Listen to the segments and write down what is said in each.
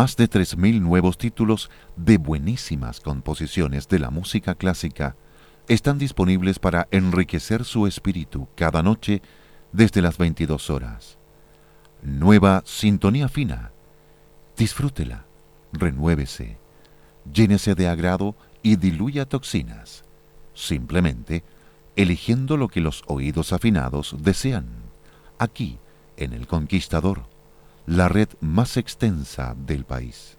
más de 3.000 nuevos títulos de buenísimas composiciones de la música clásica están disponibles para enriquecer su espíritu cada noche desde las 22 horas. Nueva Sintonía Fina. Disfrútela, renuévese, llénese de agrado y diluya toxinas, simplemente eligiendo lo que los oídos afinados desean, aquí en El Conquistador la red más extensa del país.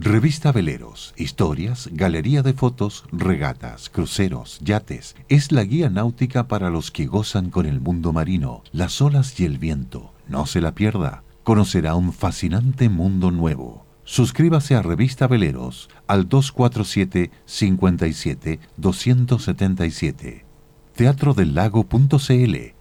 Revista Veleros, historias, galería de fotos, regatas, cruceros, yates. Es la guía náutica para los que gozan con el mundo marino, las olas y el viento. No se la pierda. Conocerá un fascinante mundo nuevo. Suscríbase a Revista Veleros al 247 57 277. Teatro del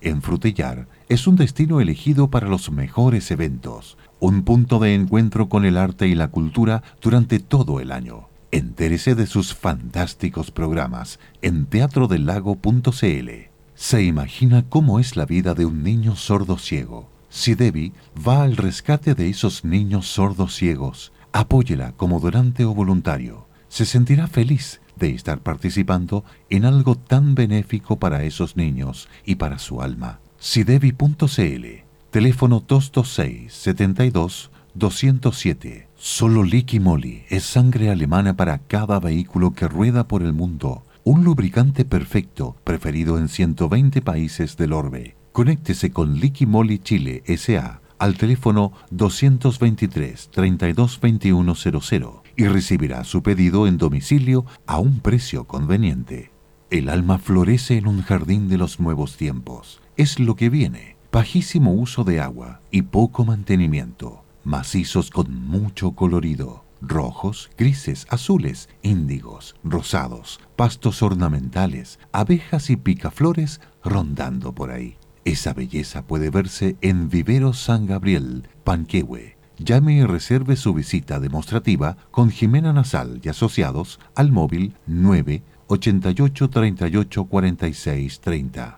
en Frutillar es un destino elegido para los mejores eventos un punto de encuentro con el arte y la cultura durante todo el año. Entérese de sus fantásticos programas en teatrodelago.cl. Se imagina cómo es la vida de un niño sordo ciego. Si Debbie va al rescate de esos niños sordos ciegos, apóyela como donante o voluntario. Se sentirá feliz de estar participando en algo tan benéfico para esos niños y para su alma. Sidevi.cl Teléfono 226-72-207. Solo Liqui Moly es sangre alemana para cada vehículo que rueda por el mundo. Un lubricante perfecto, preferido en 120 países del orbe. Conéctese con Liqui Moly Chile S.A. al teléfono 223-322100 y recibirá su pedido en domicilio a un precio conveniente. El alma florece en un jardín de los nuevos tiempos. Es lo que viene bajísimo uso de agua y poco mantenimiento, macizos con mucho colorido, rojos, grises, azules, índigos, rosados, pastos ornamentales, abejas y picaflores rondando por ahí. Esa belleza puede verse en Vivero San Gabriel, Panquehue. Llame y reserve su visita demostrativa con Jimena Nasal y asociados al móvil 9 88 38 46 30.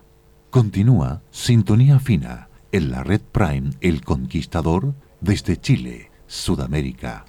Continúa Sintonía Fina en la red Prime El Conquistador desde Chile, Sudamérica.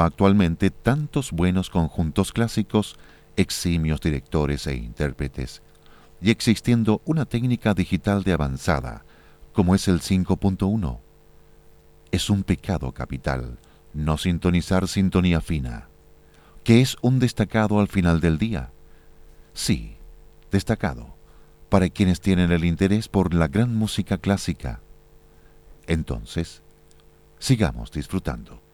Actualmente tantos buenos conjuntos clásicos, eximios directores e intérpretes, y existiendo una técnica digital de avanzada, como es el 5.1. Es un pecado capital no sintonizar sintonía fina, que es un destacado al final del día. Sí, destacado, para quienes tienen el interés por la gran música clásica. Entonces, sigamos disfrutando.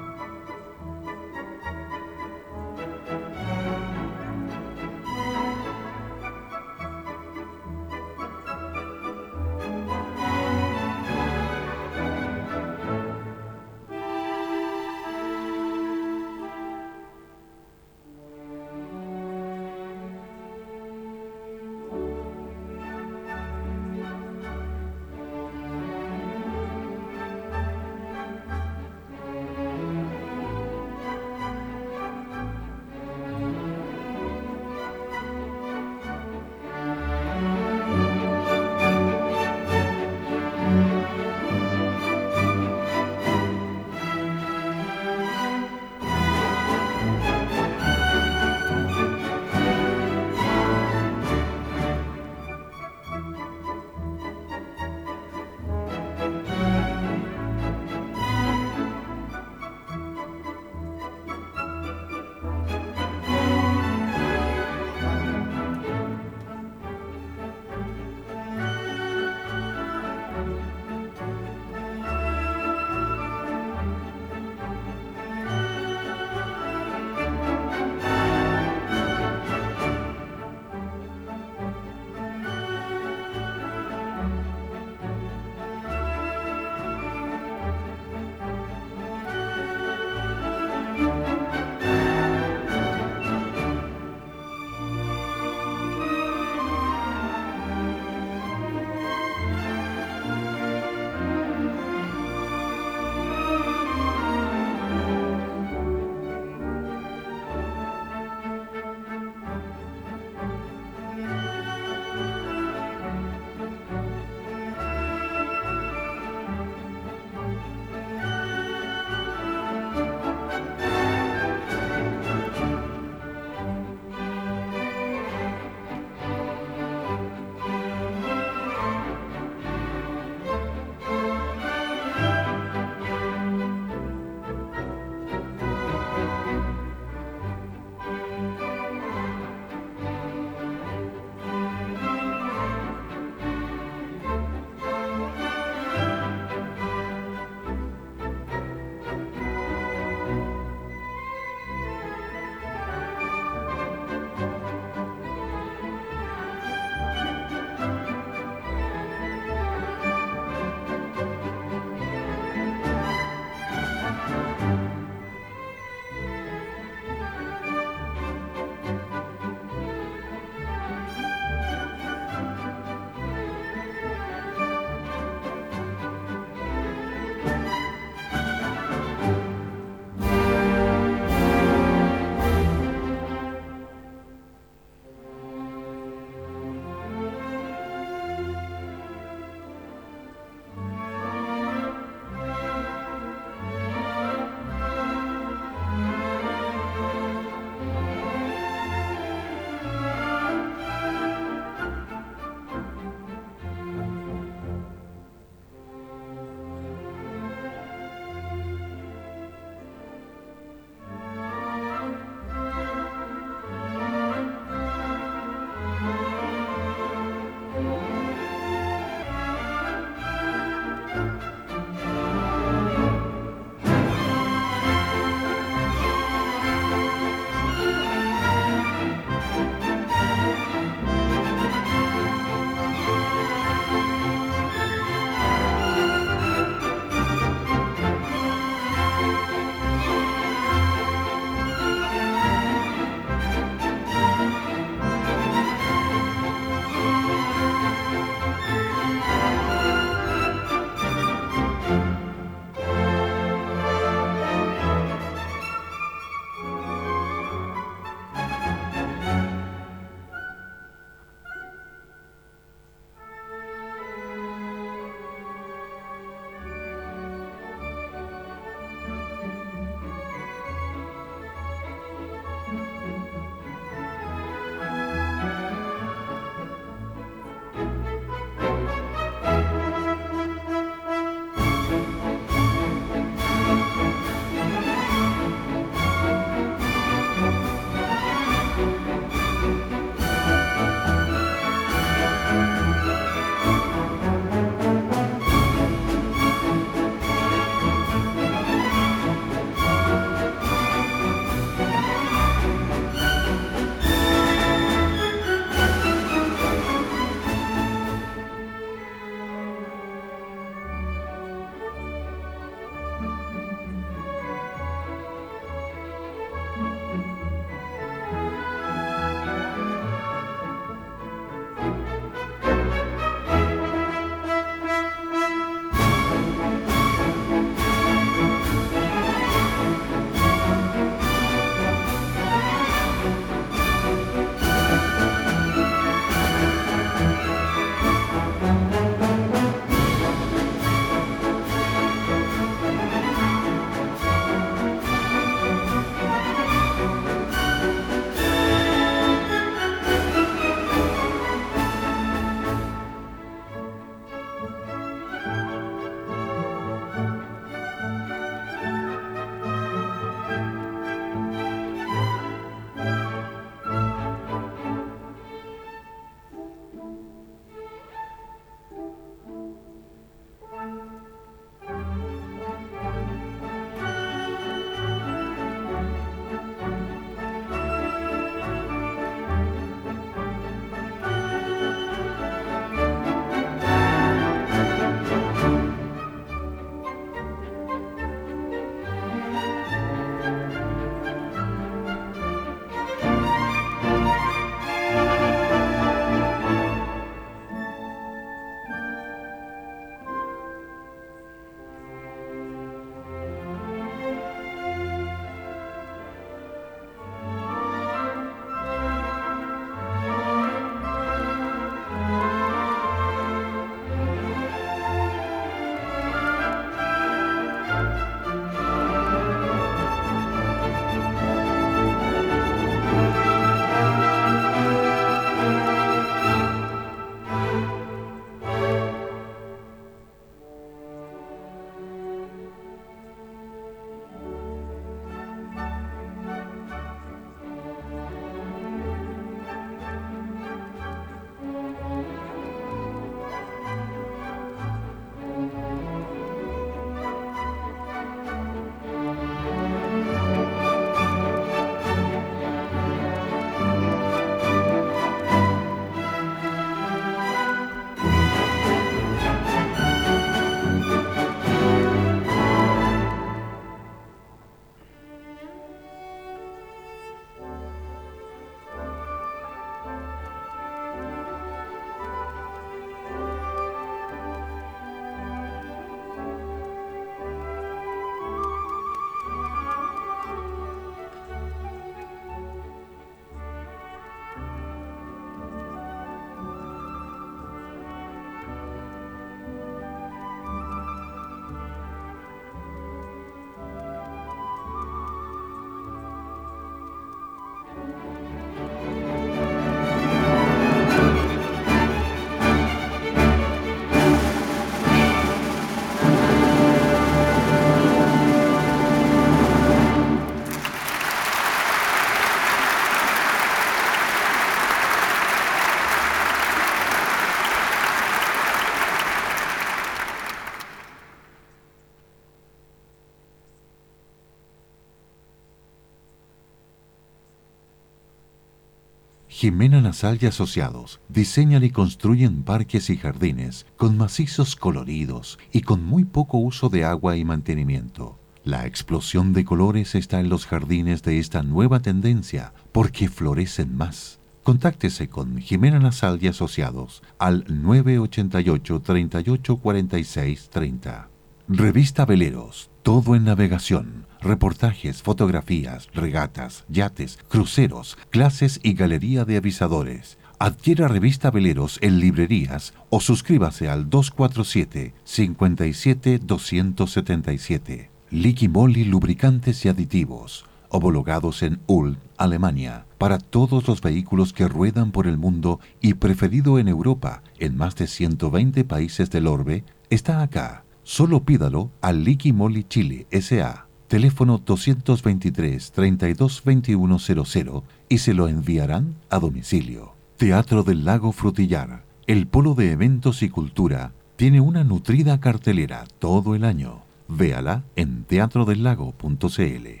Jimena Nasal y Asociados diseñan y construyen parques y jardines con macizos coloridos y con muy poco uso de agua y mantenimiento. La explosión de colores está en los jardines de esta nueva tendencia porque florecen más. Contáctese con Jimena Nasal y Asociados al 988 38 46 30. Revista Veleros, todo en navegación, reportajes, fotografías, regatas, yates, cruceros, clases y galería de avisadores. Adquiera Revista Veleros en librerías o suscríbase al 247 57 277. Liqui Moly Lubricantes y Aditivos, homologados en Ulm, Alemania, para todos los vehículos que ruedan por el mundo y preferido en Europa, en más de 120 países del orbe, está acá. Solo pídalo al Liqui Moly Chile S.A. Teléfono 223-322100 y se lo enviarán a domicilio. Teatro del Lago Frutillar, el polo de eventos y cultura, tiene una nutrida cartelera todo el año. Véala en teatrodelago.cl.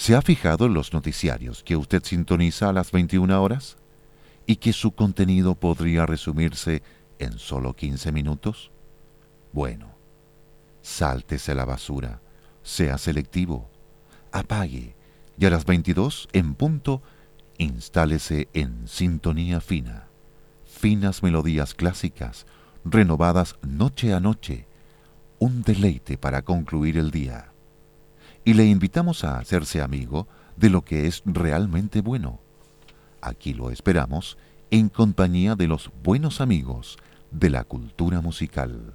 ¿Se ha fijado en los noticiarios que usted sintoniza a las 21 horas? ¿Y que su contenido podría resumirse en solo 15 minutos? Bueno, sáltese la basura, sea selectivo, apague y a las 22 en punto instálese en sintonía fina. Finas melodías clásicas, renovadas noche a noche, un deleite para concluir el día. Y le invitamos a hacerse amigo de lo que es realmente bueno. Aquí lo esperamos en compañía de los buenos amigos de la cultura musical.